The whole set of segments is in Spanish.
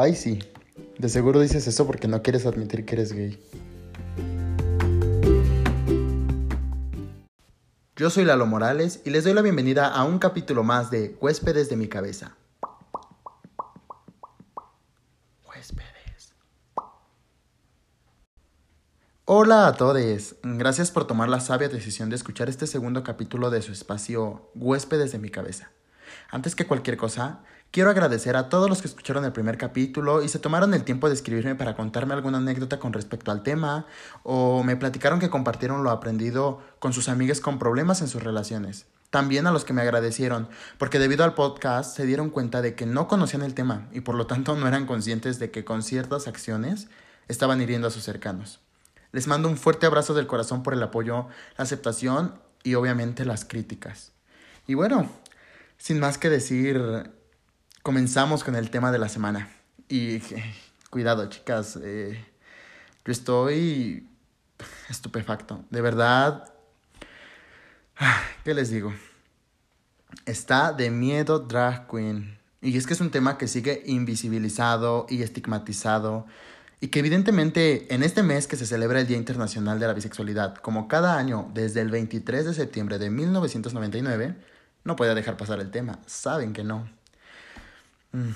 Ay, sí. De seguro dices eso porque no quieres admitir que eres gay. Yo soy Lalo Morales y les doy la bienvenida a un capítulo más de Huéspedes de mi cabeza. Huéspedes. Hola a todos. Gracias por tomar la sabia decisión de escuchar este segundo capítulo de su espacio Huéspedes de mi cabeza. Antes que cualquier cosa, quiero agradecer a todos los que escucharon el primer capítulo y se tomaron el tiempo de escribirme para contarme alguna anécdota con respecto al tema o me platicaron que compartieron lo aprendido con sus amigas con problemas en sus relaciones. También a los que me agradecieron, porque debido al podcast se dieron cuenta de que no conocían el tema y por lo tanto no eran conscientes de que con ciertas acciones estaban hiriendo a sus cercanos. Les mando un fuerte abrazo del corazón por el apoyo, la aceptación y obviamente las críticas. Y bueno, sin más que decir, comenzamos con el tema de la semana. Y cuidado, chicas, eh, yo estoy estupefacto. De verdad, ¿qué les digo? Está de miedo drag queen. Y es que es un tema que sigue invisibilizado y estigmatizado. Y que evidentemente en este mes que se celebra el Día Internacional de la Bisexualidad, como cada año desde el 23 de septiembre de 1999, no puede dejar pasar el tema. Saben que no. Mm,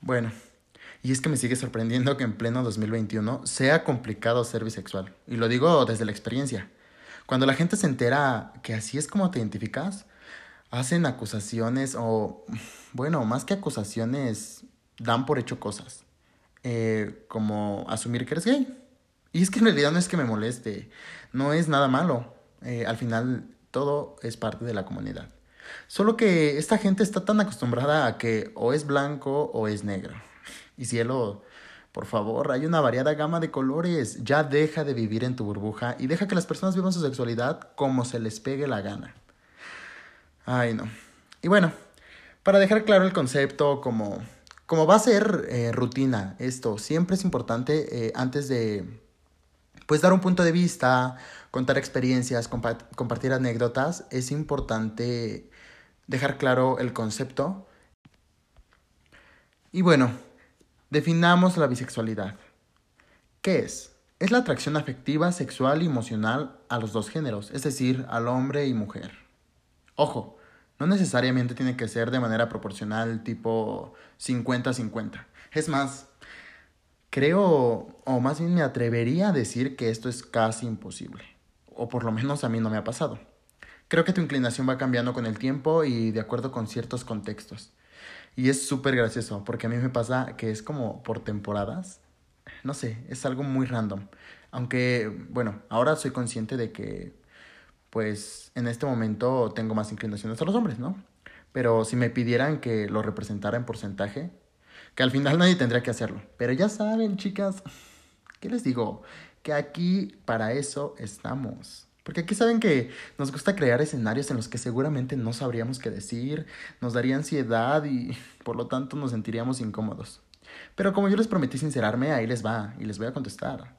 bueno, y es que me sigue sorprendiendo que en pleno 2021 sea complicado ser bisexual. Y lo digo desde la experiencia. Cuando la gente se entera que así es como te identificas, hacen acusaciones o, bueno, más que acusaciones, dan por hecho cosas. Eh, como asumir que eres gay. Y es que en realidad no es que me moleste, no es nada malo. Eh, al final todo es parte de la comunidad. Solo que esta gente está tan acostumbrada a que o es blanco o es negro. Y cielo, por favor, hay una variada gama de colores. Ya deja de vivir en tu burbuja y deja que las personas vivan su sexualidad como se les pegue la gana. Ay, no. Y bueno, para dejar claro el concepto, como, como va a ser eh, rutina esto, siempre es importante eh, antes de pues dar un punto de vista, contar experiencias, compartir anécdotas, es importante dejar claro el concepto. Y bueno, definamos la bisexualidad. ¿Qué es? Es la atracción afectiva, sexual y emocional a los dos géneros, es decir, al hombre y mujer. Ojo, no necesariamente tiene que ser de manera proporcional, tipo 50-50. Es más, creo, o más bien me atrevería a decir que esto es casi imposible. O por lo menos a mí no me ha pasado. Creo que tu inclinación va cambiando con el tiempo y de acuerdo con ciertos contextos. Y es súper gracioso, porque a mí me pasa que es como por temporadas. No sé, es algo muy random. Aunque, bueno, ahora soy consciente de que, pues, en este momento tengo más inclinaciones a los hombres, ¿no? Pero si me pidieran que lo representara en porcentaje, que al final nadie tendría que hacerlo. Pero ya saben, chicas, ¿qué les digo? Que aquí para eso estamos. Porque aquí saben que nos gusta crear escenarios en los que seguramente no sabríamos qué decir, nos daría ansiedad y por lo tanto nos sentiríamos incómodos. Pero como yo les prometí sincerarme, ahí les va y les voy a contestar.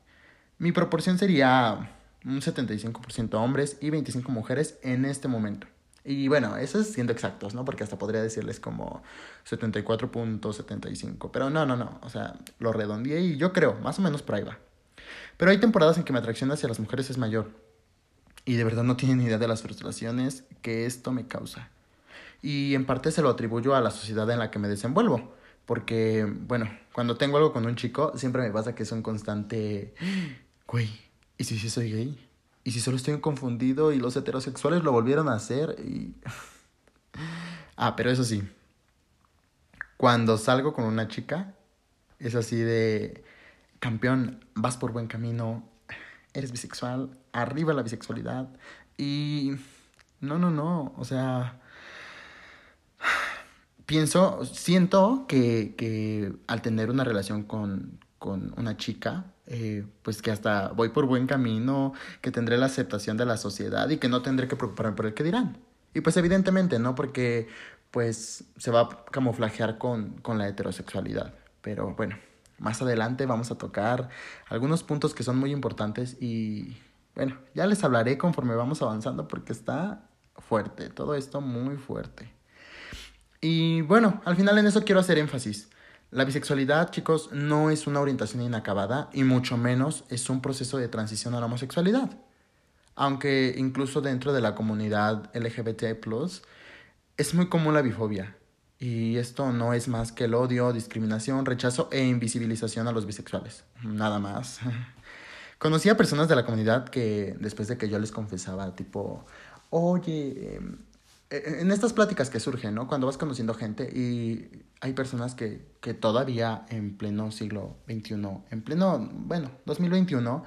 Mi proporción sería un 75% hombres y 25% mujeres en este momento. Y bueno, eso es siendo exactos, ¿no? Porque hasta podría decirles como 74.75. Pero no, no, no. O sea, lo redondeé y yo creo, más o menos por ahí va. Pero hay temporadas en que mi atracción hacia las mujeres es mayor y de verdad no tienen idea de las frustraciones que esto me causa. Y en parte se lo atribuyo a la sociedad en la que me desenvuelvo. Porque, bueno, cuando tengo algo con un chico, siempre me pasa que es un constante... Güey, ¿y si sí soy gay? ¿Y si solo estoy confundido y los heterosexuales lo volvieron a hacer? Ah, pero eso sí. Cuando salgo con una chica, es así de... Campeón, vas por buen camino, eres bisexual, arriba la bisexualidad. Y no, no, no, o sea, pienso, siento que, que al tener una relación con, con una chica, eh, pues que hasta voy por buen camino, que tendré la aceptación de la sociedad y que no tendré que preocuparme por el que dirán. Y pues evidentemente, ¿no? Porque pues se va a camuflajear con, con la heterosexualidad. Pero bueno, más adelante vamos a tocar algunos puntos que son muy importantes y bueno, ya les hablaré conforme vamos avanzando porque está fuerte, todo esto muy fuerte. Y bueno, al final en eso quiero hacer énfasis. La bisexualidad, chicos, no es una orientación inacabada y mucho menos es un proceso de transición a la homosexualidad. Aunque incluso dentro de la comunidad LGBT, es muy común la bifobia. Y esto no es más que el odio, discriminación, rechazo e invisibilización a los bisexuales. Nada más. Conocí a personas de la comunidad que después de que yo les confesaba, tipo, oye, em, e, en estas pláticas que surgen, ¿no? Cuando vas conociendo gente y hay personas que, que todavía en pleno siglo XXI, en pleno, bueno, 2021,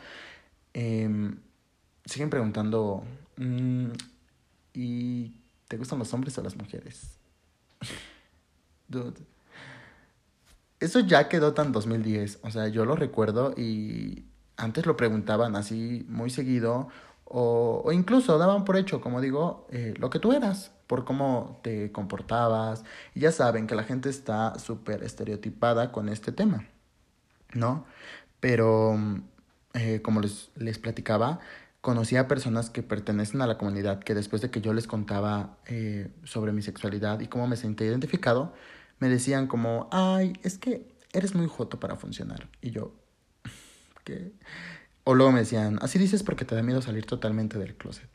eh, siguen preguntando, mm, ¿y te gustan los hombres o las mujeres? Eso ya quedó tan 2010, o sea, yo lo recuerdo y antes lo preguntaban así muy seguido o, o incluso daban por hecho, como digo, eh, lo que tú eras, por cómo te comportabas. Y ya saben que la gente está súper estereotipada con este tema, ¿no? Pero, eh, como les, les platicaba, conocí a personas que pertenecen a la comunidad que después de que yo les contaba eh, sobre mi sexualidad y cómo me sentía identificado, me decían como, ay, es que eres muy joto para funcionar. Y yo, ¿qué? O luego me decían, así dices porque te da miedo salir totalmente del closet.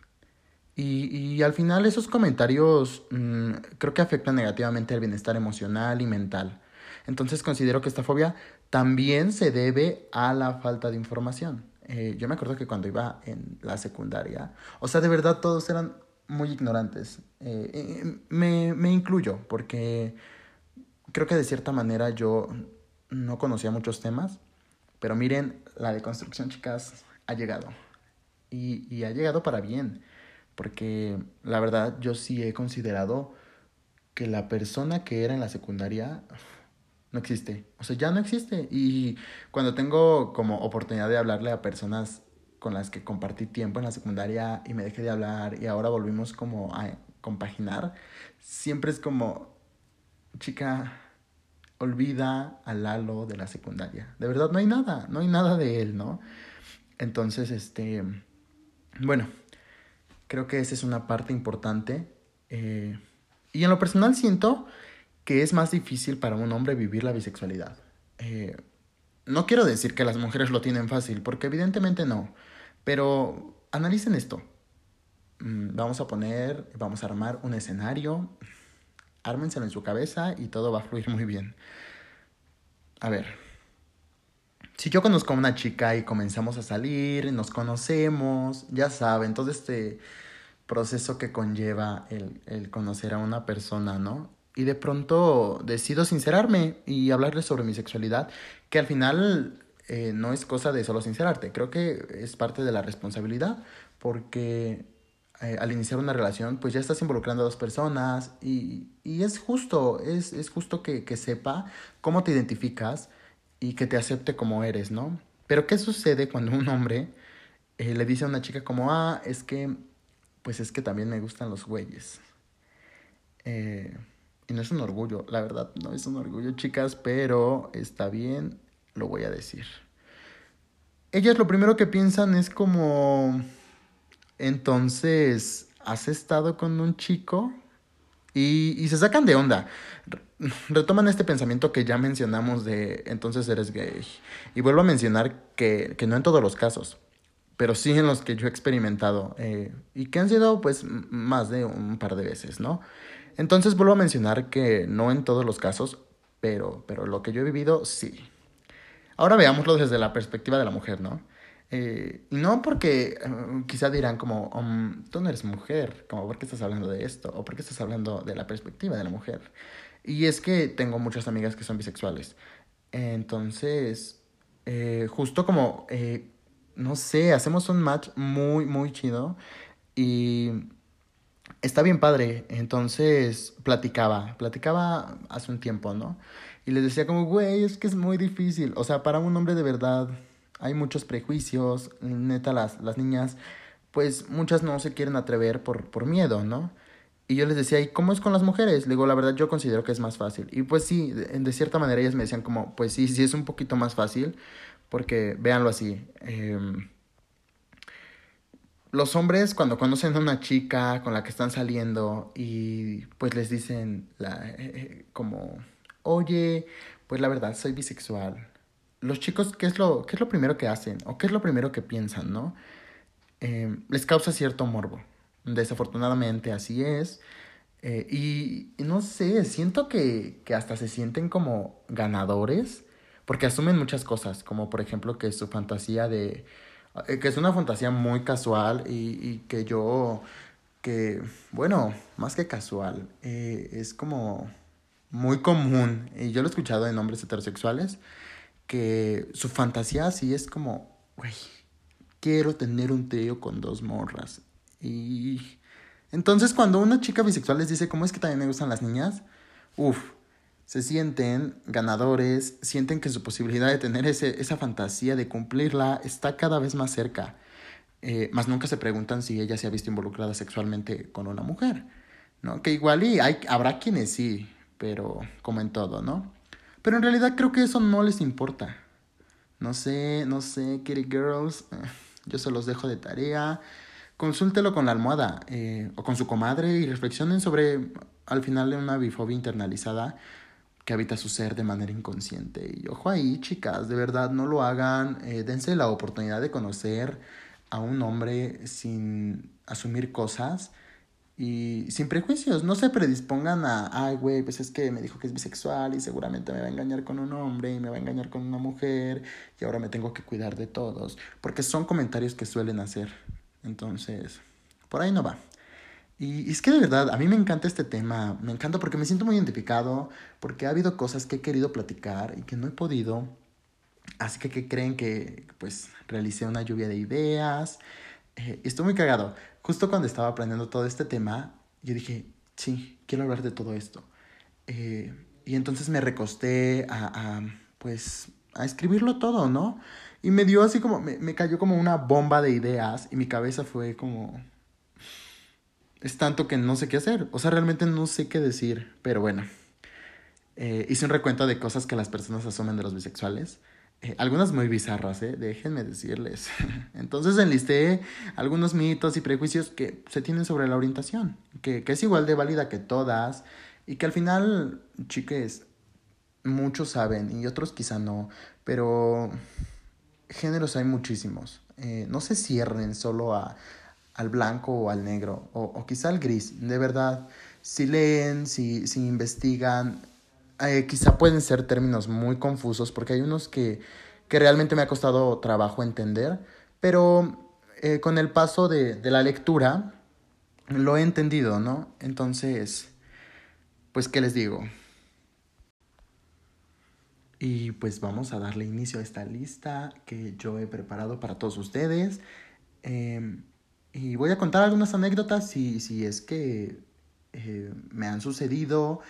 Y, y al final esos comentarios mmm, creo que afectan negativamente al bienestar emocional y mental. Entonces considero que esta fobia también se debe a la falta de información. Eh, yo me acuerdo que cuando iba en la secundaria, o sea, de verdad todos eran muy ignorantes. Eh, eh, me, me incluyo porque creo que de cierta manera yo no conocía muchos temas, pero miren, la deconstrucción, chicas, ha llegado. Y, y ha llegado para bien, porque la verdad yo sí he considerado que la persona que era en la secundaria no existe. O sea, ya no existe. Y cuando tengo como oportunidad de hablarle a personas con las que compartí tiempo en la secundaria y me dejé de hablar y ahora volvimos como a compaginar, siempre es como, chica, olvida a Lalo de la secundaria. De verdad, no hay nada, no hay nada de él, ¿no? Entonces, este, bueno, creo que esa es una parte importante. Eh, y en lo personal siento que es más difícil para un hombre vivir la bisexualidad. Eh, no quiero decir que las mujeres lo tienen fácil, porque evidentemente no. Pero analicen esto. Mm, vamos a poner, vamos a armar un escenario ármenselo en su cabeza y todo va a fluir muy bien. A ver, si yo conozco a una chica y comenzamos a salir, nos conocemos, ya saben, todo este proceso que conlleva el, conocer a una persona, ¿no? Y de pronto decido sincerarme y hablarle sobre mi sexualidad, que al final eh, no es cosa de solo sincerarte, creo que es parte de la responsabilidad, porque eh, al iniciar una relación, pues ya estás involucrando a dos personas y, y es justo, es, es justo que, que, sepa cómo te identificas y que te acepte como eres, ¿no? Pero ¿qué sucede cuando un hombre eh, le dice a una chica como, ah, es que, pues es que también me gustan los güeyes? Eh, y no es un orgullo, la verdad, no es un orgullo, chicas, pero está bien, lo voy a decir. Ellas lo primero que piensan es como entonces, ¿has estado con un chico? Y, y se sacan de onda. Retoman este pensamiento que ya mencionamos de entonces eres gay. Y vuelvo a mencionar que, que no en todos los casos, pero sí en los que yo he experimentado. Eh, y que han sido pues más de un par de veces, ¿no? Entonces vuelvo a mencionar que no en todos los casos, pero, pero lo que yo he vivido, sí. Ahora veámoslo desde la perspectiva de la mujer, ¿no? Eh, no porque uh, quizá dirán como, um, tú no eres mujer, como, ¿por qué estás hablando de esto? O ¿por qué estás hablando de la perspectiva de la mujer? Y es que tengo muchas amigas que son bisexuales. Entonces, eh, justo como, eh, no sé, hacemos un match muy, muy chido. Y está bien padre. Entonces, platicaba, platicaba hace un tiempo, ¿no? Y les decía como, güey, es que es muy difícil. O sea, para un hombre de verdad hay muchos prejuicios, neta las, las niñas, pues muchas no se quieren atrever por, por miedo, ¿no? Y yo les decía, ¿y cómo es con las mujeres? Le digo, la verdad yo considero que es más fácil. Y pues sí, de, de cierta manera ellas me decían como, pues sí, sí es un poquito más fácil, porque véanlo así. Eh, los hombres cuando conocen a una chica con la que están saliendo y pues les dicen la, eh, como oye, pues la verdad, soy bisexual. Los chicos, ¿qué es lo, qué es lo primero que hacen? ¿O qué es lo primero que piensan, no? Eh, les causa cierto morbo. Desafortunadamente así es. Eh, y, no sé, siento que, que hasta se sienten como ganadores porque asumen muchas cosas, como por ejemplo que su fantasía de... Eh, que es una fantasía muy casual y, y que yo... que, bueno, más que casual, es como muy común, y yo lo he escuchado en hombres heterosexuales, que su fantasía así es como, güey, quiero tener un trío con dos morras. Y entonces cuando una chica bisexual les dice, ¿cómo es que también me gustan las niñas? Uf, se sienten ganadores, sienten que su posibilidad de tener ese, esa fantasía de cumplirla está cada vez más cerca. Eh, más nunca se preguntan si ella se ha visto involucrada sexualmente con una mujer, ¿no? Que igual y hay, habrá quienes sí, pero como en todo, ¿no? Pero en realidad creo que eso no les importa. No sé, no sé, Kitty Girls, eh, yo se los dejo de tarea. Consúltelo con la almohada eh, o con su comadre y reflexionen sobre, al final de una bifobia internalizada, que habita su ser de manera inconsciente. Y ojo ahí, chicas, de verdad no lo hagan, eh, dense la oportunidad de conocer a un hombre sin asumir cosas y sin prejuicios. No se predispongan a, ay, güey, pues es que me dijo que es bisexual y seguramente me va a engañar con un hombre y me va a engañar con una mujer y ahora me tengo que cuidar de todos. Porque son comentarios que suelen hacer. Entonces, por ahí no va. Y es que de verdad, a mí me encanta este tema, me encanta porque me siento muy identificado, porque ha habido cosas que he querido platicar y que no he podido. Así que, ¿qué creen que pues realicé una lluvia de ideas? Eh, estoy muy cagado. Justo cuando estaba aprendiendo todo este tema, yo dije, sí, quiero hablar de todo esto. Eh, y entonces me recosté a, pues, a escribirlo todo, ¿no? Y me dio así como, me, me cayó como una bomba de ideas y mi cabeza fue como, es tanto que no sé qué hacer. O sea, realmente no sé qué decir. Pero bueno. Eh, hice un recuento de cosas que las personas asumen de los bisexuales. Eh, algunas muy bizarras, ¿eh? Déjenme decirles. Entonces enlisté algunos mitos y prejuicios que se tienen sobre la orientación. Que, que es igual de válida que todas. Y que al final, chiques, muchos saben y otros quizá no. Pero géneros hay muchísimos. Eh, no se cierren solo a al blanco o al negro, o, o quizá al gris, de verdad. Si leen, si, si investigan, eh, quizá pueden ser términos muy confusos, porque hay unos que, que realmente me ha costado trabajo entender, pero eh, con el paso de, de la lectura lo he entendido, ¿no? Entonces, pues, ¿qué les digo? Y pues vamos a darle inicio a esta lista que yo he preparado para todos ustedes. Eh, y voy a contar algunas anécdotas si, si es que eh, me han sucedido.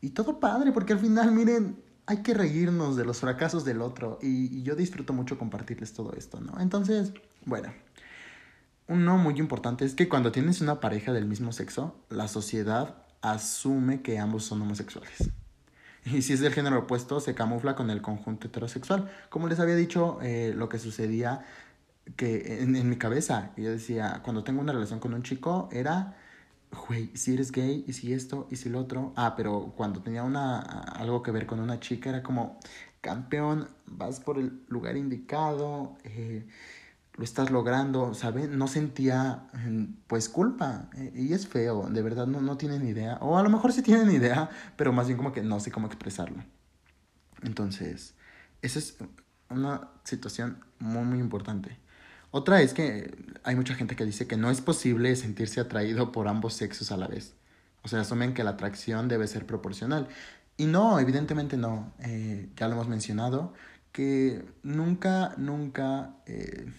Y todo padre, porque al final, miren, hay que reírnos de los fracasos del otro. Y, yo disfruto mucho compartirles todo esto, ¿no? Entonces, bueno. Uno muy importante es que cuando tienes una pareja del mismo sexo, la sociedad asume que ambos son homosexuales. Y si es del género opuesto, se camufla con el conjunto heterosexual. Como les había dicho, eh, lo que sucedía que en, en mi cabeza, yo decía, cuando tengo una relación con un chico, era, güey, si eres gay, y si esto, y si lo otro. Ah, pero cuando tenía una, algo que ver con una chica, era como, campeón, vas por el lugar indicado, eh, lo estás logrando, ¿sabes? No sentía, pues, culpa. Eh, y es feo, de verdad, no, no tienen idea. O a lo mejor sí tienen idea, pero más bien como que no sé cómo expresarlo. Entonces, esa es una situación muy, muy importante. Otra es que hay mucha gente que dice que no es posible sentirse atraído por ambos sexos a la vez. O sea, asumen que la atracción debe ser proporcional. Y no, evidentemente no. Eh, ya lo hemos mencionado, que nunca, nunca, eh,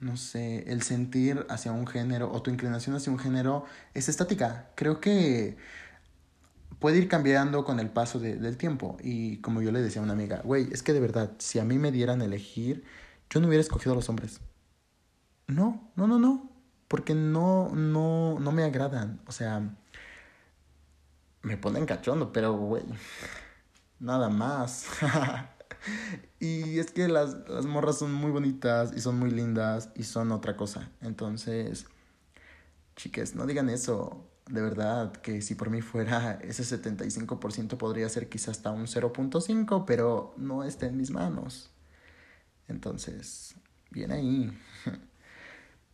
no sé, el sentir hacia un género o tu inclinación hacia un género es estática. Creo que puede ir cambiando con el paso de, del tiempo. Y como yo le decía a una amiga, güey, es que de verdad, si a mí me dieran elegir, yo no hubiera escogido a los hombres. No, no, no, no. Porque no, no, no me agradan. O sea, me ponen cachondo, pero, güey, nada más. y es que las, las morras son muy bonitas y son muy lindas y son otra cosa. Entonces, chiques, no digan eso. de verdad que si por mí fuera ese 75% podría ser quizás hasta un 0.5, pero no está en mis manos. Entonces, bien ahí.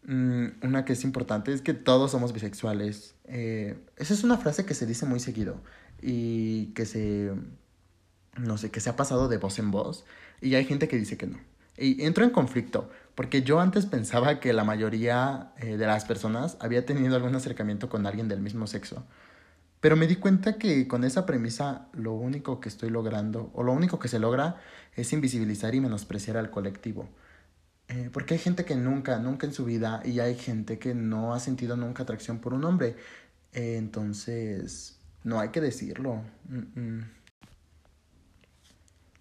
Mm, una que es importante es que todos somos bisexuales. Eh, esa es una frase que se dice muy seguido y que se, no sé, que se ha pasado de voz en voz y hay gente que dice que no. Y entro en conflicto, porque yo antes pensaba que la mayoría eh, de las personas había tenido algún acercamiento con alguien del mismo sexo. Pero me di cuenta que con esa premisa lo único que estoy logrando, o lo único que se logra, es invisibilizar y menospreciar al colectivo. Eh, porque hay gente que nunca, nunca en su vida, y hay gente que no ha sentido nunca atracción por un hombre. Eh, entonces, no hay que decirlo.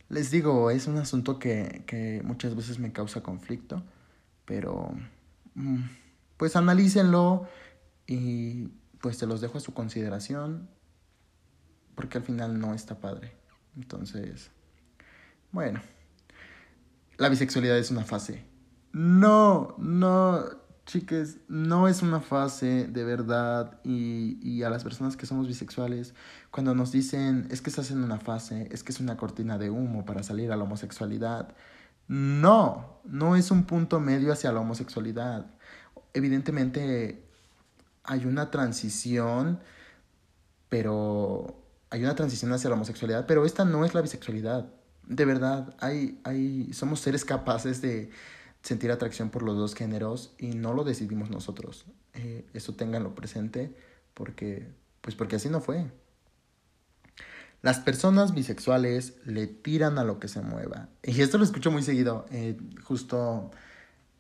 Les digo, es un asunto que, que muchas veces me causa conflicto, pero mm, pues analícenlo y pues se los dejo a su consideración, porque al final no está padre. Entonces, bueno, la bisexualidad es una fase. No, no, Chiques, no es una fase de verdad y, y, a las personas que somos bisexuales, cuando nos dicen es que estás en una fase, es que es una cortina de humo para salir a la homosexualidad, no, no es un punto medio hacia la homosexualidad. Evidentemente hay una transición, pero hay una transición hacia la homosexualidad, pero esta no es la bisexualidad. De verdad, hay, hay, somos seres capaces de sentir atracción por los dos géneros y no lo decidimos nosotros. Eh, eso ténganlo presente porque, pues porque así no fue. Las personas bisexuales le tiran a lo que se mueva. Y esto lo escucho muy seguido. Eh, justo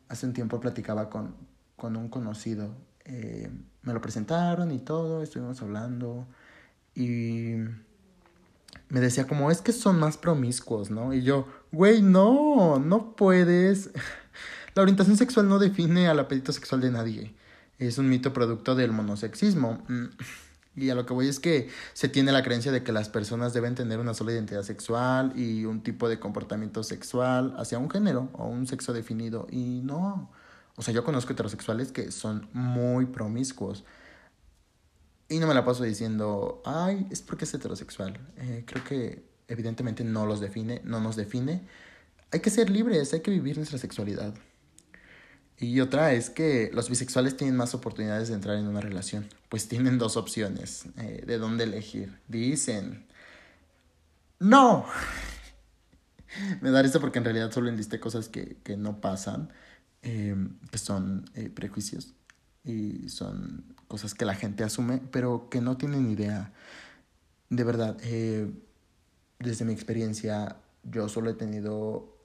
hace un tiempo platicaba con, con un conocido. Eh, me lo presentaron y todo, estuvimos hablando. Y me decía como, es que son más promiscuos, ¿no? Y yo, güey, no, no puedes. La orientación sexual no define al apetito sexual de nadie. Es un mito producto del monosexismo. Mm, y a lo que voy es que se tiene la creencia de que las personas deben tener una sola identidad sexual y un tipo de comportamiento sexual hacia un género o un sexo definido. Y no. O sea, yo conozco heterosexuales que son muy promiscuos. Y no me la paso diciendo, ay, es porque es heterosexual. Eh, creo que evidentemente no los define, no nos define. Hay que ser libres, hay que vivir nuestra sexualidad. Y otra es que los bisexuales tienen más oportunidades de entrar en una relación, pues tienen dos opciones eh, de dónde elegir. Dicen, no. Me da esto porque en realidad solo enlisté cosas que, que no pasan, eh, que son eh, prejuicios y son cosas que la gente asume, pero que no tienen idea. De verdad, desde mi experiencia, yo solo he tenido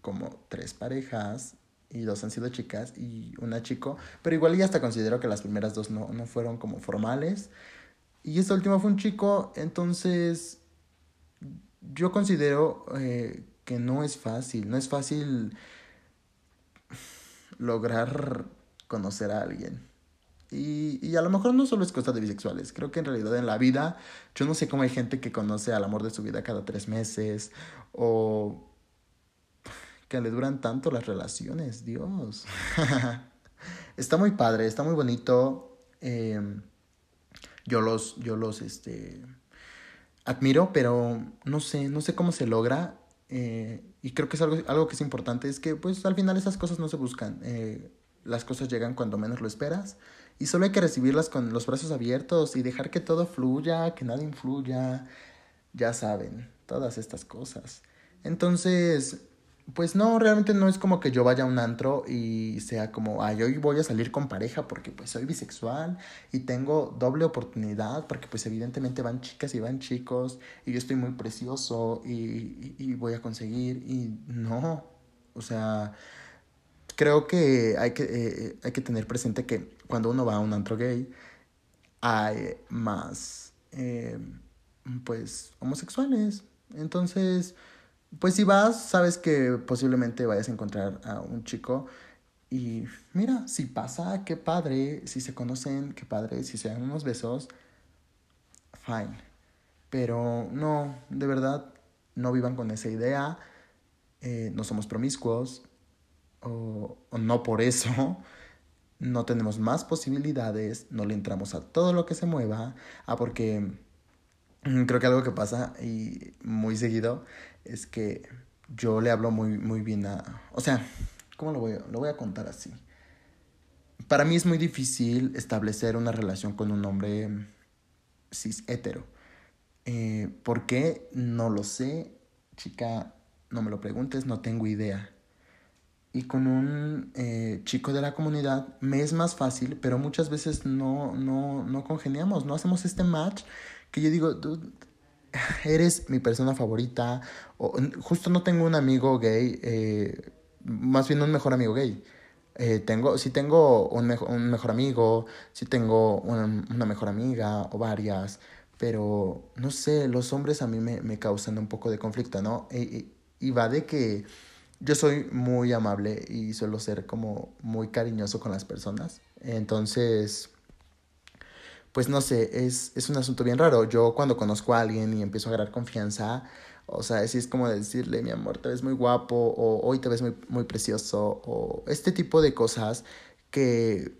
como tres parejas y dos han sido chicas y una chico, pero igual ya hasta considero que las primeras dos no, no fueron como formales. Y esta última fue un chico, entonces yo considero eh, que no es fácil, no es fácil lograr conocer a alguien. Y, y a lo mejor no solo es cosa de bisexuales, creo que en realidad en la vida, yo no sé cómo hay gente que conoce al amor de su vida cada tres meses o que le duran tanto las relaciones, Dios. está muy padre, está muy bonito. Em, yo los, yo los, este, admiro, pero no sé, no sé cómo se logra. Eh, y creo que es algo, algo que es importante, es que pues al final esas cosas no se buscan. Eh, las cosas llegan cuando menos lo esperas. Y solo hay que recibirlas con los brazos abiertos y dejar que todo fluya, que nada influya. Ya saben, todas estas cosas. Entonces, pues no, realmente no es como que yo vaya a un antro y sea como, ay, hoy voy a salir con pareja porque pues soy bisexual y tengo doble oportunidad porque pues evidentemente van chicas y van chicos y yo estoy muy precioso y, y, voy a conseguir y no, o sea, creo que hay que, eh, hay que tener presente que cuando uno va a un antro gay hay más, eh, pues, homosexuales, entonces pues si vas, sabes que posiblemente vayas a encontrar a un chico y mira, si pasa, qué padre, si se conocen, qué padre, si se dan unos besos, fine. Pero no, de verdad, no vivan con esa idea, eh, no somos promiscuos, o, o no por eso. no tenemos más posibilidades, no le entramos a todo lo que se mueva, ah, porque creo que algo que pasa y muy seguido es que yo le hablo muy, muy bien a... O sea, ¿cómo lo voy, a, lo voy a contar así? Para mí es muy difícil establecer una relación con un hombre cis hetero. Eh, ¿Por qué? No lo sé. Chica, no me lo preguntes, no tengo idea. Y con un eh, chico de la comunidad me es más fácil, pero muchas veces no, no, no congeniamos, no hacemos este match que yo digo, eres mi persona favorita. O, justo no tengo un amigo gay, eh, más bien un mejor amigo gay. Eh, tengo, si tengo un, un mejor amigo, si tengo una mejor amiga o varias, pero no sé, los hombres a mí me, me causan un poco de conflicto, ¿no? Y, y, va de que yo soy muy amable y suelo ser como muy cariñoso con las personas. Entonces, pues no sé, es, es un asunto bien raro. Yo cuando conozco a alguien y empiezo a agarrar confianza, o sea, así es como decirle, mi amor, te ves muy guapo, o hoy te ves muy, muy precioso, o este tipo de cosas que,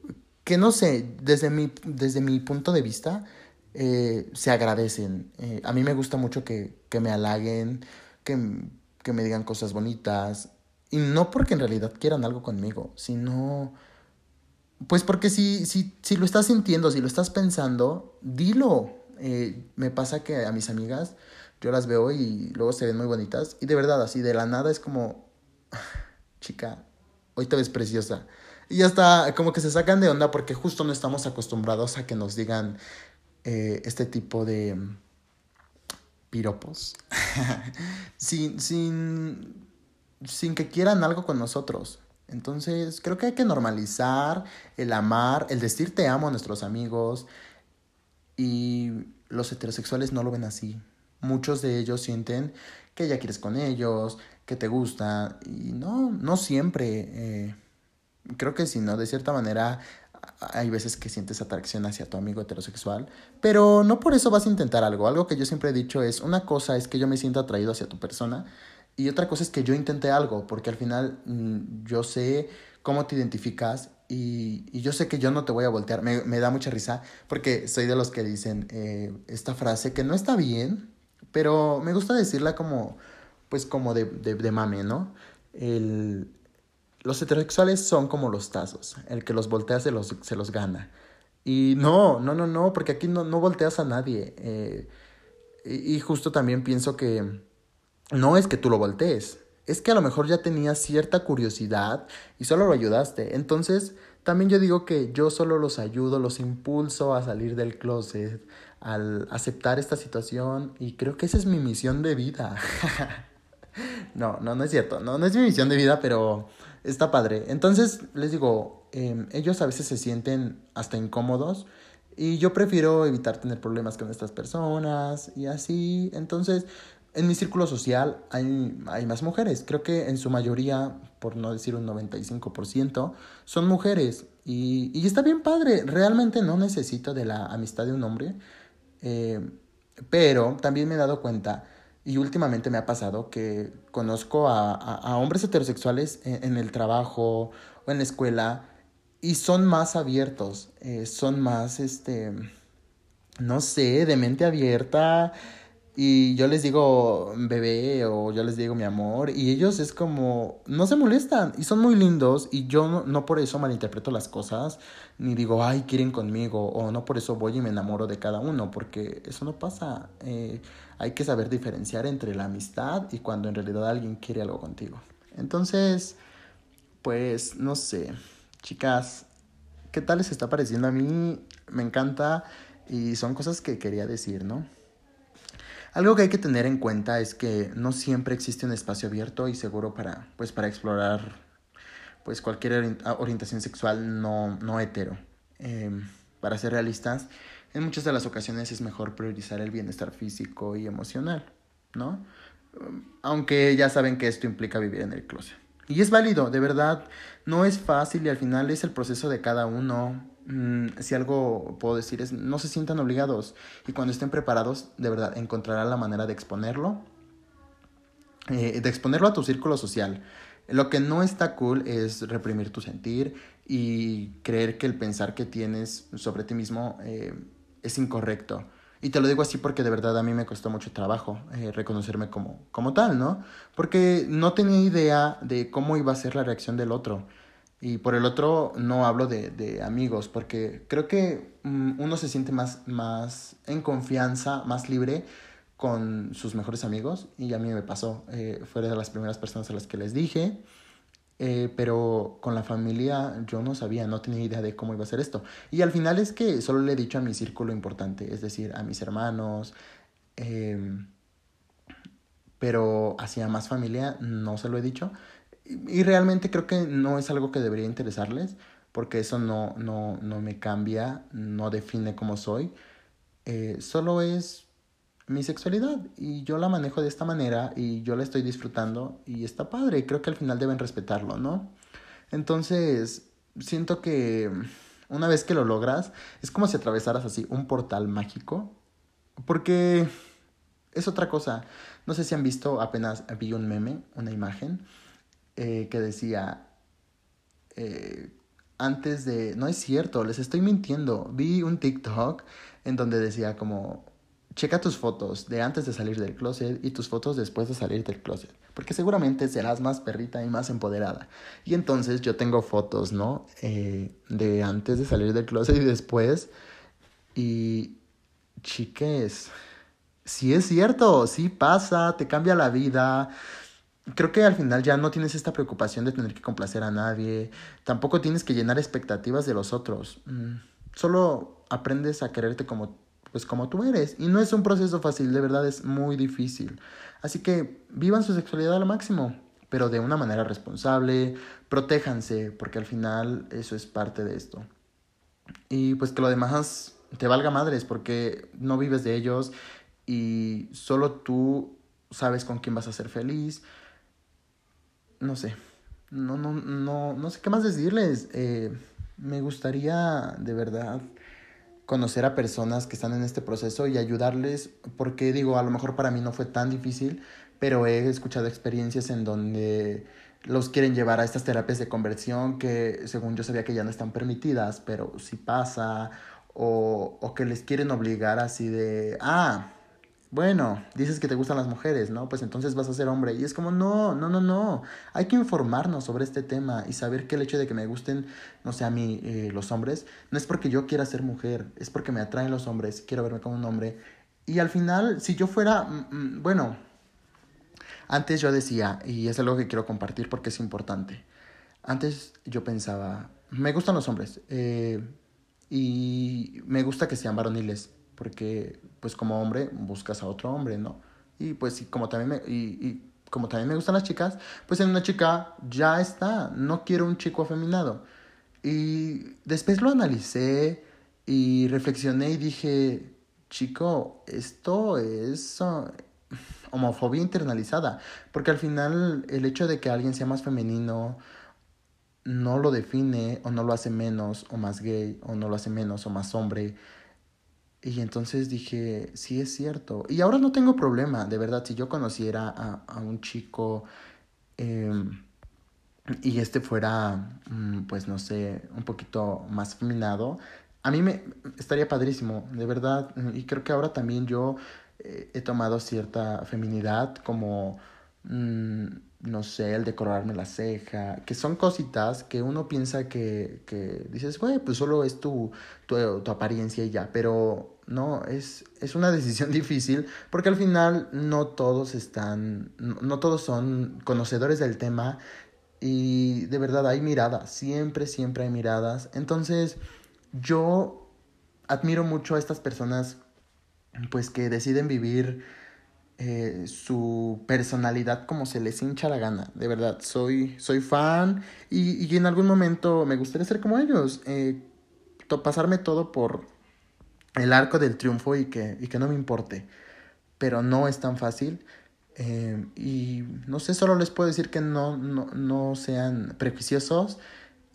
que no sé, desde mi, desde mi punto de vista, eh, se agradecen. Eh, a mí me gusta mucho que, que me halaguen, que, que me digan cosas bonitas, y no porque en realidad quieran algo conmigo, sino... Pues porque si, si, si lo estás sintiendo, si lo estás pensando, dilo. Eh, me pasa que a mis amigas yo las veo y luego se ven muy bonitas. Y de verdad, así de la nada es como, chica, hoy te ves preciosa. Y ya está, como que se sacan de onda porque justo no estamos acostumbrados a que nos digan eh, este tipo de piropos. sin, sin, sin que quieran algo con nosotros. Entonces, creo que hay que normalizar el amar, el decir te amo a nuestros amigos. Y los heterosexuales no lo ven así muchos de ellos sienten que ya quieres con ellos, que te gusta, y no, no siempre. Eh, creo que si no, de cierta manera hay veces que sientes atracción hacia tu amigo heterosexual, pero no por eso vas a intentar algo. Algo que yo siempre he dicho es, una cosa es que yo me siento atraído hacia tu persona y otra cosa es que yo intente algo, porque al final mm, yo sé cómo te identificas y, y, yo sé que yo no te voy a voltear. Me, me, da mucha risa porque soy de los que dicen eh, esta frase que no está bien, pero me gusta decirla como, pues como de, de, mame, ¿no? El, los heterosexuales son como los tazos, el que los voltea se los, se los gana. Y no, no, no, no, porque aquí no, no volteas a nadie. Eh, y justo también pienso que no es que tú lo voltees, es que a lo mejor ya tenías cierta curiosidad y solo lo ayudaste. Entonces, también yo digo que yo solo los ayudo, los impulso a salir del closet, al aceptar esta situación y creo que esa es mi misión de vida. no, no, no es cierto, no, no es mi misión de vida, pero está padre. Entonces, les digo, em, ellos a veces se sienten hasta incómodos y yo prefiero evitar tener problemas con estas personas y así. Entonces, en mi círculo social hay, hay más mujeres. Creo que en su mayoría, por no decir un 95%, son mujeres. Y, y está bien padre. Realmente no necesito de la amistad de un hombre. Eh, pero también me he dado cuenta, y últimamente me ha pasado, que conozco a, a, hombres heterosexuales en, el trabajo o en la escuela y son más abiertos, eh, son más, este, no sé, de mente abierta, y yo les digo bebé o yo les digo mi amor y ellos es como no se molestan y son muy lindos y yo no, por eso malinterpreto las cosas ni digo ay quieren conmigo o no por eso voy y me enamoro de cada uno porque eso no pasa eh, hay que saber diferenciar entre la amistad y cuando en realidad alguien quiere algo contigo. Entonces pues no sé chicas qué tal les está pareciendo a mí me encanta y son cosas que quería decir no algo que hay que tener en cuenta es que no siempre existe un espacio abierto y seguro para, pues, para explorar pues, cualquier orientación sexual no, no hetero. Em, para ser realistas, en muchas de las ocasiones es mejor priorizar el bienestar físico y emocional, ¿no? Aunque ya saben que esto implica vivir en el closet. Y es válido, de verdad, no es fácil y al final es el proceso de cada uno. Mm, si algo puedo decir es, no se sientan obligados y cuando estén preparados, de verdad, encontrarán la manera de exponerlo, eh, de exponerlo a tu círculo social. Lo que no está cool es reprimir tu sentir y creer que el pensar que tienes sobre ti mismo eh, es incorrecto. Y te lo digo así porque de verdad a mí me costó mucho trabajo eh, reconocerme como, como tal, ¿no? Porque no tenía idea de cómo iba a ser la reacción del otro. Y por el otro no hablo de, de amigos, porque creo que mm, uno se siente más, más en confianza, más libre con sus mejores amigos. Y a mí me pasó. Eh, fue de las primeras personas a las que les dije. Eh, pero con la familia yo no sabía, no tenía idea de cómo iba a ser esto. Y al final es que solo le he dicho a mi círculo importante, es decir, a mis hermanos. Eh, pero hacia más familia no se lo he dicho. Y, realmente creo que no es algo que debería interesarles, porque eso no, no, no me cambia, no define cómo soy. Eh, solo es mi sexualidad y yo la manejo de esta manera y yo la estoy disfrutando y está padre creo que al final deben respetarlo, ¿no? Entonces, siento que una vez que lo logras, es como si atravesaras así un portal mágico, porque es otra cosa. No sé si han visto, apenas vi un meme, una imagen, eh, que decía, eh, antes de, no es cierto, les estoy mintiendo, vi un TikTok en donde decía como, checa tus fotos de antes de salir del closet y tus fotos después de salir del closet, porque seguramente serás más perrita y más empoderada. Y entonces yo tengo fotos, ¿no? Eh, de antes de salir del closet y después. Y, chiques, sí es cierto, sí pasa, te cambia la vida. Creo que al final ya no tienes esta preocupación de tener que complacer a nadie, tampoco tienes que llenar expectativas de los otros. Mm, solo aprendes a quererte como pues como tú eres. Y no es un proceso fácil, de verdad es muy difícil. Así que vivan su sexualidad al máximo, pero de una manera responsable, protéjanse, porque al final eso es parte de esto. Y pues que lo demás te valga madres, porque no vives de ellos y solo tú sabes con quién vas a ser feliz. No sé, no, no, no, no sé qué más decirles. Eh, me gustaría de verdad conocer a personas que están en este proceso y ayudarles, porque digo, a lo mejor para mí no fue tan difícil, pero he escuchado experiencias en donde los quieren llevar a estas terapias de conversión que según yo sabía que ya no están permitidas, pero si pasa, o, o que les quieren obligar así de, ah, bueno, dices que te gustan las mujeres, ¿no? Pues entonces vas a ser hombre. Y es como, no, no, no, no. Hay que informarnos sobre este tema y saber que el hecho de que me gusten, no sé, a mí eh, los hombres, no es porque yo quiera ser mujer, es porque me atraen los hombres, quiero verme como un hombre. Y al final, si yo fuera, mm, mm, bueno, antes yo decía, y es algo que quiero compartir porque es importante, antes yo pensaba, me gustan los hombres eh, y me gusta que sean varoniles porque pues como hombre buscas a otro hombre, ¿no? Y pues como también me, y, y como también me gustan las chicas, pues en una chica ya está, no quiero un chico afeminado. Y después lo analicé y reflexioné y dije, chico, esto es uh, homofobia internalizada, porque al final el hecho de que alguien sea más femenino no lo define o no lo hace menos o más gay o no lo hace menos o más hombre y entonces dije, sí es cierto. Y ahora no tengo problema, de verdad, si yo conociera a, a un chico em, y este fuera, mm, pues no sé, un poquito más feminado, a mí me estaría padrísimo, de verdad. Y creo que ahora también yo eh, he tomado cierta feminidad como... Mm, no sé, el decorarme la ceja, que son cositas que uno piensa que, que dices, güey, pues solo es tu, tu, tu, apariencia y ya, pero no, es, es una decisión difícil porque al final no todos están, no, no todos son conocedores del tema y de verdad hay miradas, siempre, siempre hay miradas. Entonces, yo admiro mucho a estas personas pues que deciden vivir eh, su personalidad como se les hincha la gana. De verdad, soy, soy fan y, y en algún momento me gustaría ser como ellos. Eh, pasarme todo por el arco del triunfo y que, y que no me importe. Pero no es tan fácil. Eh, y no sé, solo les puedo decir que no, no, no sean prejuiciosos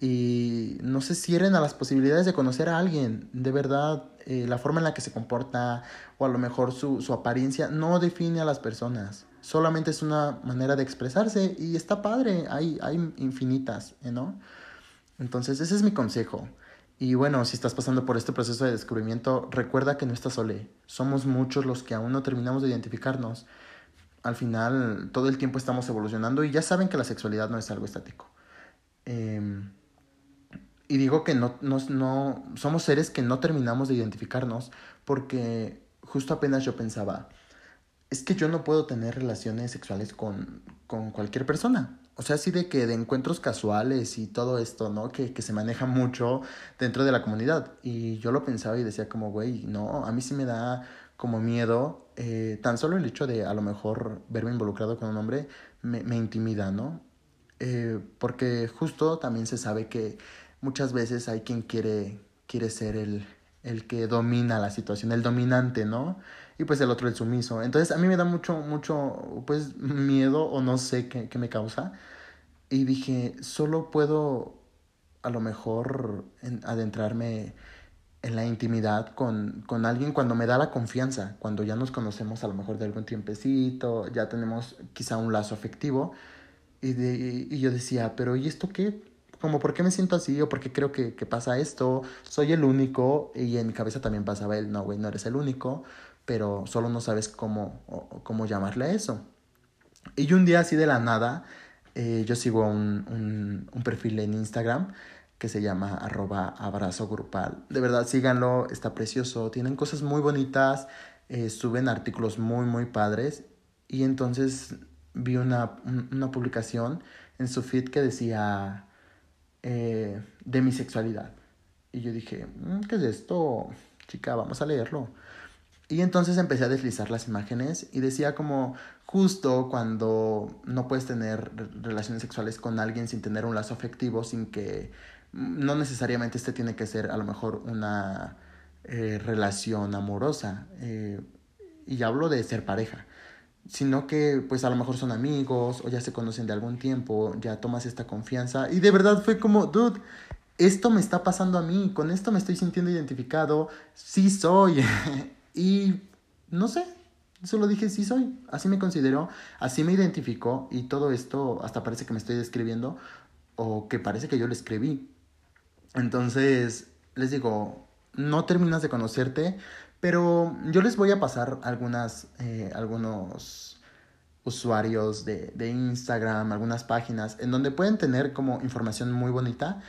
y no se cierren a las posibilidades de conocer a alguien. De verdad, eh, la forma en la que se comporta o a lo mejor su, su apariencia no define a las personas. Solamente es una manera de expresarse y está padre, hay, hay infinitas, ¿no? Entonces, ese es mi consejo. Y bueno, si estás pasando por este proceso de descubrimiento, recuerda que no estás solo. Somos muchos los que aún no terminamos de identificarnos. Al final, todo el tiempo estamos evolucionando y ya saben que la sexualidad no es algo estático. Em, y digo que no, no, no, somos seres que no terminamos de identificarnos porque justo apenas yo pensaba, es que yo no puedo tener relaciones sexuales con, con cualquier persona. O sea, así de que de encuentros casuales y todo esto, ¿no? Que, que se maneja mucho dentro de la comunidad. Y yo lo pensaba y decía como, güey, no, a mí sí me da como miedo. Eh, tan solo el hecho de a lo mejor verme involucrado con un hombre me, me intimida, ¿no? Eh, porque justo también se sabe que muchas veces hay quien quiere, quiere ser el, el que domina la situación, el dominante, ¿no? Y pues el otro el sumiso. Entonces a mí me da mucho, mucho, pues miedo o no sé qué, me causa. Y dije, solo puedo a lo mejor adentrarme en la intimidad con, con alguien cuando me da la confianza, cuando ya nos conocemos a lo mejor de algún tiempecito, ya tenemos quizá un lazo afectivo. Y, de, y yo decía, pero ¿y esto qué? Como por qué me siento así o por qué creo que, que pasa esto, soy el único y en mi cabeza también pasaba el, no, güey, no eres el único, pero solo no sabes cómo, cómo llamarle a eso. Y un día así de la nada, eh, yo sigo un, un, perfil en Instagram que se llama arroba abrazo grupal. De verdad, síganlo, está precioso, tienen cosas muy bonitas, eh, suben artículos muy, muy padres. Y entonces vi una, una publicación en su feed que decía, eh, de mi sexualidad. Y yo dije, mm, ¿qué es esto? Chica, vamos a leerlo. Y entonces empecé a deslizar las imágenes y decía como justo cuando no puedes tener relaciones sexuales con alguien sin tener un lazo afectivo, sin que mm, no necesariamente este tiene que ser a lo mejor una eh, relación amorosa. Eh, y hablo de ser pareja sino que pues a lo mejor son amigos o ya se conocen de algún tiempo, ya tomas esta confianza. Y de verdad fue como, dude, esto me está pasando a mí, con esto me estoy sintiendo identificado, sí soy y no sé, solo dije sí soy, así me considero, así me identificó y todo esto hasta parece que me estoy describiendo o que parece que yo lo escribí. Entonces, les digo, no terminas de conocerte, pero yo les voy a pasar algunas, eh, algunos usuarios de, de, Instagram, algunas páginas, en donde pueden tener como información muy bonita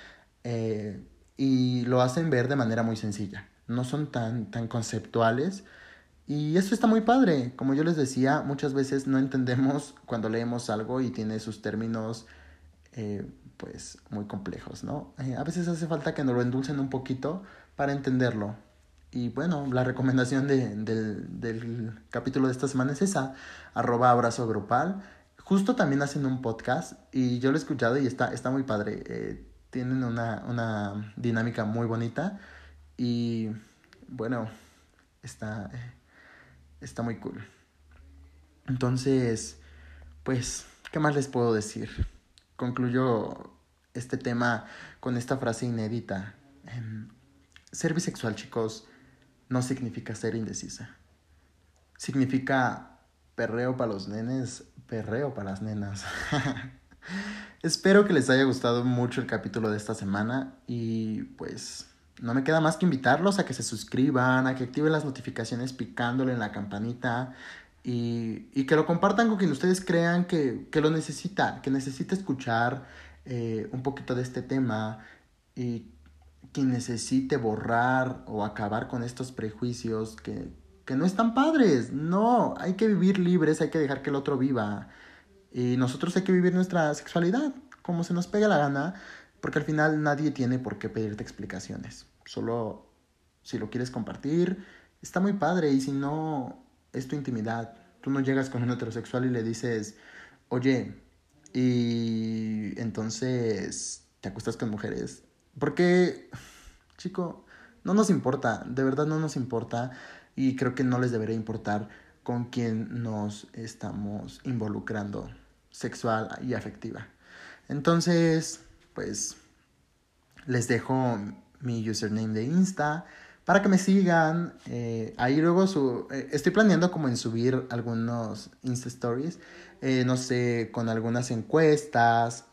eh, y lo hacen ver de manera muy sencilla. No son tan, tan conceptuales. Y eso está muy padre. Como yo les decía, muchas veces no entendemos cuando leemos algo y tiene sus términos eh, pues muy complejos, ¿no? a veces hace falta que nos lo endulcen un poquito para entenderlo. Y bueno, la recomendación de, del, del, capítulo de esta semana es esa, arroba abrazo grupal. Justo también hacen un podcast y yo lo he escuchado y está, está muy padre. Eh, tienen una, una dinámica muy bonita y bueno, está, está muy cool. Entonces, pues, ¿qué más les puedo decir? Concluyo este tema con esta frase inédita. Em, ser bisexual, chicos, no significa ser indecisa. Significa perreo para los nenes, perreo para las nenas. Espero que les haya gustado mucho el capítulo de esta semana y pues no me queda más que invitarlos a que se suscriban, a que activen las notificaciones picándole en la campanita y, y que lo compartan con quien ustedes crean que, que lo necesita, que necesita escuchar eh, un poquito de este tema y quien necesite borrar o acabar con estos prejuicios que, que no están padres. No, hay que vivir libres, hay que dejar que el otro viva. Y nosotros hay que vivir nuestra sexualidad como se nos pega la gana, porque al final nadie tiene por qué pedirte explicaciones. Solo si lo quieres compartir, está muy padre. Y si no, es tu intimidad. Tú no llegas con un heterosexual y le dices, oye, y entonces te acuestas con mujeres. Porque, chico, no nos importa, de verdad no nos importa y creo que no les debería importar con quién nos estamos involucrando sexual y afectiva. Entonces, pues les dejo mi username de Insta para que me sigan. Eh, ahí luego su, eh, estoy planeando como en subir algunos Insta Stories, eh, no sé, con algunas encuestas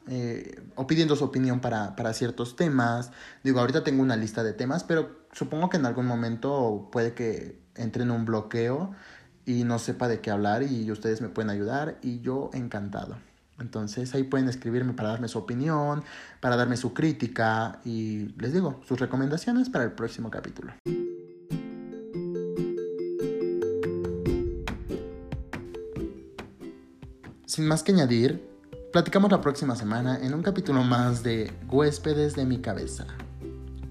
o pidiendo su opinión para, para ciertos temas. Digo, ahorita tengo una lista de temas, pero supongo que en algún momento puede que entre en un bloqueo y no sepa de qué hablar y ustedes me pueden ayudar y yo encantado. Entonces ahí pueden escribirme para darme su opinión, para darme su crítica y les digo, sus recomendaciones para el próximo capítulo. Sin más que añadir, platicamos la próxima semana en un capítulo más de Huéspedes de mi cabeza.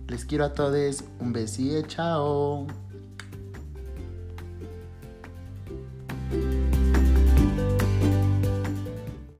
Les quiero a todos, un besito, chao.